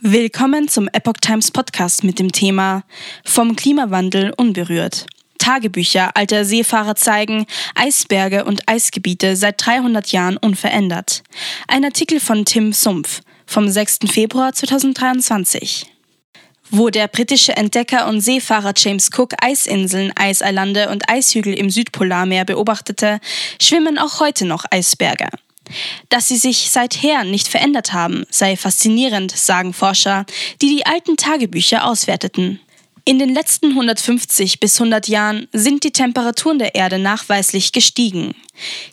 Willkommen zum Epoch Times Podcast mit dem Thema Vom Klimawandel unberührt. Tagebücher alter Seefahrer zeigen Eisberge und Eisgebiete seit 300 Jahren unverändert. Ein Artikel von Tim Sumpf vom 6. Februar 2023. Wo der britische Entdecker und Seefahrer James Cook Eisinseln, Eiseilande und Eishügel im Südpolarmeer beobachtete, schwimmen auch heute noch Eisberge. Dass sie sich seither nicht verändert haben, sei faszinierend, sagen Forscher, die die alten Tagebücher auswerteten. In den letzten 150 bis 100 Jahren sind die Temperaturen der Erde nachweislich gestiegen.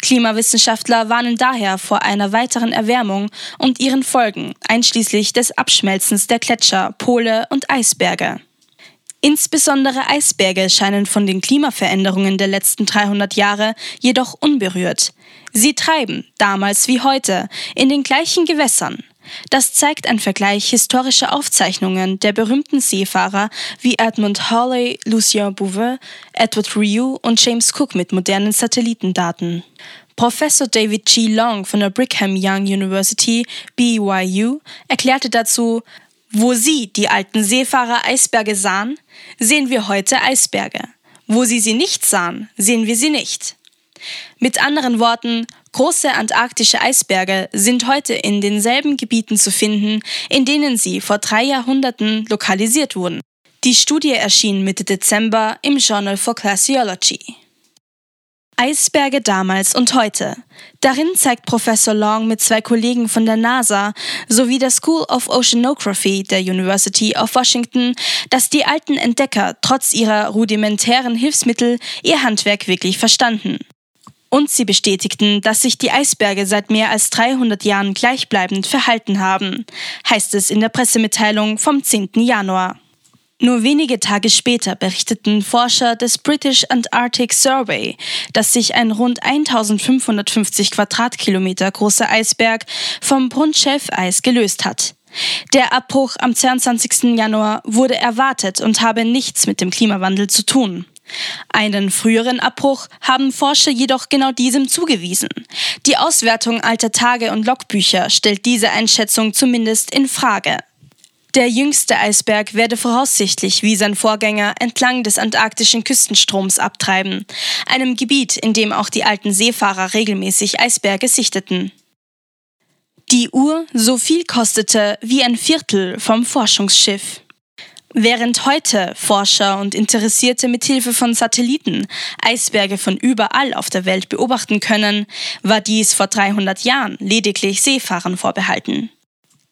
Klimawissenschaftler warnen daher vor einer weiteren Erwärmung und ihren Folgen, einschließlich des Abschmelzens der Gletscher, Pole und Eisberge. Insbesondere Eisberge scheinen von den Klimaveränderungen der letzten 300 Jahre jedoch unberührt. Sie treiben, damals wie heute, in den gleichen Gewässern. Das zeigt ein Vergleich historischer Aufzeichnungen der berühmten Seefahrer wie Edmund Hawley, Lucien Bouvet, Edward Rioux und James Cook mit modernen Satellitendaten. Professor David G. Long von der Brigham Young University, BYU, erklärte dazu, wo Sie die alten Seefahrer Eisberge sahen, sehen wir heute Eisberge. Wo Sie sie nicht sahen, sehen wir sie nicht. Mit anderen Worten, große antarktische Eisberge sind heute in denselben Gebieten zu finden, in denen sie vor drei Jahrhunderten lokalisiert wurden. Die Studie erschien Mitte Dezember im Journal for Glaciology. Eisberge damals und heute. Darin zeigt Professor Long mit zwei Kollegen von der NASA sowie der School of Oceanography der University of Washington, dass die alten Entdecker trotz ihrer rudimentären Hilfsmittel ihr Handwerk wirklich verstanden. Und sie bestätigten, dass sich die Eisberge seit mehr als 300 Jahren gleichbleibend verhalten haben, heißt es in der Pressemitteilung vom 10. Januar. Nur wenige Tage später berichteten Forscher des British Antarctic Survey, dass sich ein rund 1550 Quadratkilometer großer Eisberg vom Brunschelfeis gelöst hat. Der Abbruch am 22. Januar wurde erwartet und habe nichts mit dem Klimawandel zu tun. Einen früheren Abbruch haben Forscher jedoch genau diesem zugewiesen. Die Auswertung alter Tage und Logbücher stellt diese Einschätzung zumindest in Frage. Der jüngste Eisberg werde voraussichtlich wie sein Vorgänger entlang des antarktischen Küstenstroms abtreiben, einem Gebiet, in dem auch die alten Seefahrer regelmäßig Eisberge sichteten. Die Uhr so viel kostete wie ein Viertel vom Forschungsschiff. Während heute Forscher und Interessierte mithilfe von Satelliten Eisberge von überall auf der Welt beobachten können, war dies vor 300 Jahren lediglich Seefahrern vorbehalten.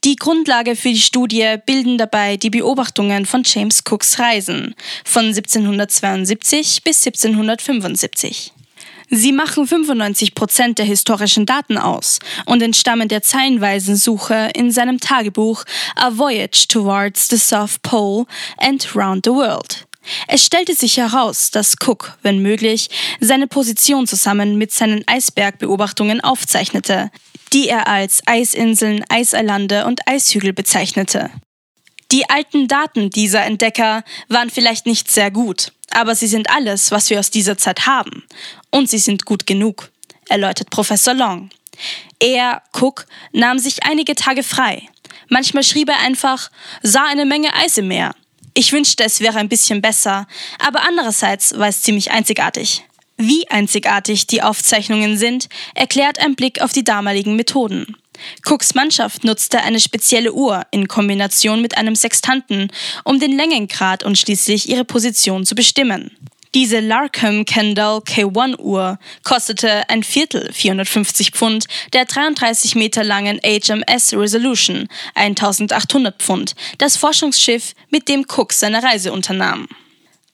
Die Grundlage für die Studie bilden dabei die Beobachtungen von James Cooks Reisen von 1772 bis 1775. Sie machen 95 Prozent der historischen Daten aus und entstammen der zeilenweisen Suche in seinem Tagebuch A Voyage Towards the South Pole and Round the World. Es stellte sich heraus, dass Cook, wenn möglich, seine Position zusammen mit seinen Eisbergbeobachtungen aufzeichnete, die er als Eisinseln, Eiseilande und Eishügel bezeichnete. Die alten Daten dieser Entdecker waren vielleicht nicht sehr gut, aber sie sind alles, was wir aus dieser Zeit haben. Und sie sind gut genug, erläutert Professor Long. Er, Cook, nahm sich einige Tage frei. Manchmal schrieb er einfach, sah eine Menge Eis im Meer. Ich wünschte, es wäre ein bisschen besser, aber andererseits war es ziemlich einzigartig. Wie einzigartig die Aufzeichnungen sind, erklärt ein Blick auf die damaligen Methoden. Cooks Mannschaft nutzte eine spezielle Uhr in Kombination mit einem Sextanten, um den Längengrad und schließlich ihre Position zu bestimmen. Diese Larkham Kendall K1 Uhr kostete ein Viertel 450 Pfund der 33 Meter langen HMS Resolution 1800 Pfund, das Forschungsschiff, mit dem Cook seine Reise unternahm.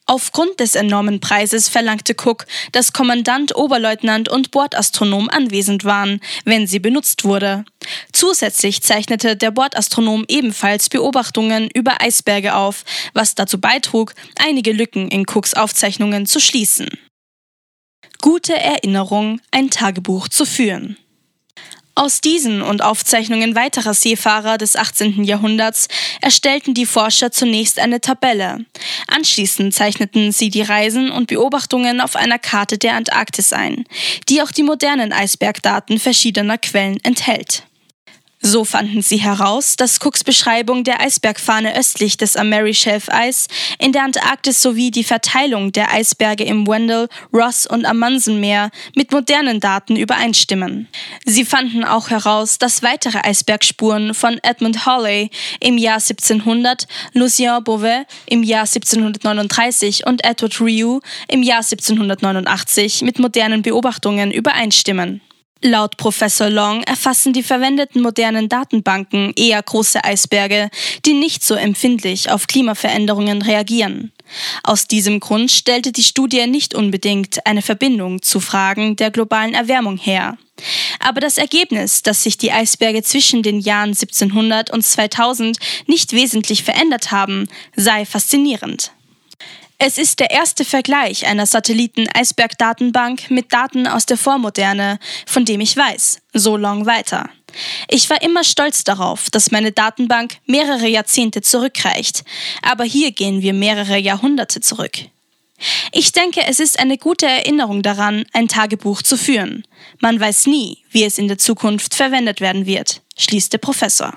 Aufgrund des enormen Preises verlangte Cook, dass Kommandant, Oberleutnant und Bordastronom anwesend waren, wenn sie benutzt wurde. Zusätzlich zeichnete der Bordastronom ebenfalls Beobachtungen über Eisberge auf, was dazu beitrug, einige Lücken in Cooks Aufzeichnungen zu schließen. Gute Erinnerung, ein Tagebuch zu führen. Aus diesen und Aufzeichnungen weiterer Seefahrer des 18. Jahrhunderts erstellten die Forscher zunächst eine Tabelle. Anschließend zeichneten sie die Reisen und Beobachtungen auf einer Karte der Antarktis ein, die auch die modernen Eisbergdaten verschiedener Quellen enthält. So fanden sie heraus, dass Cooks Beschreibung der Eisbergfahne östlich des Ameri Shelf Eis in der Antarktis sowie die Verteilung der Eisberge im Wendell, Ross und Amundsen-Meer mit modernen Daten übereinstimmen. Sie fanden auch heraus, dass weitere Eisbergspuren von Edmund Hawley im Jahr 1700, Lucien Beauvais im Jahr 1739 und Edward Riou im Jahr 1789 mit modernen Beobachtungen übereinstimmen. Laut Professor Long erfassen die verwendeten modernen Datenbanken eher große Eisberge, die nicht so empfindlich auf Klimaveränderungen reagieren. Aus diesem Grund stellte die Studie nicht unbedingt eine Verbindung zu Fragen der globalen Erwärmung her. Aber das Ergebnis, dass sich die Eisberge zwischen den Jahren 1700 und 2000 nicht wesentlich verändert haben, sei faszinierend. Es ist der erste Vergleich einer Satelliten-Eisberg-Datenbank mit Daten aus der Vormoderne, von dem ich weiß, so long weiter. Ich war immer stolz darauf, dass meine Datenbank mehrere Jahrzehnte zurückreicht, aber hier gehen wir mehrere Jahrhunderte zurück. Ich denke, es ist eine gute Erinnerung daran, ein Tagebuch zu führen. Man weiß nie, wie es in der Zukunft verwendet werden wird, schließt der Professor.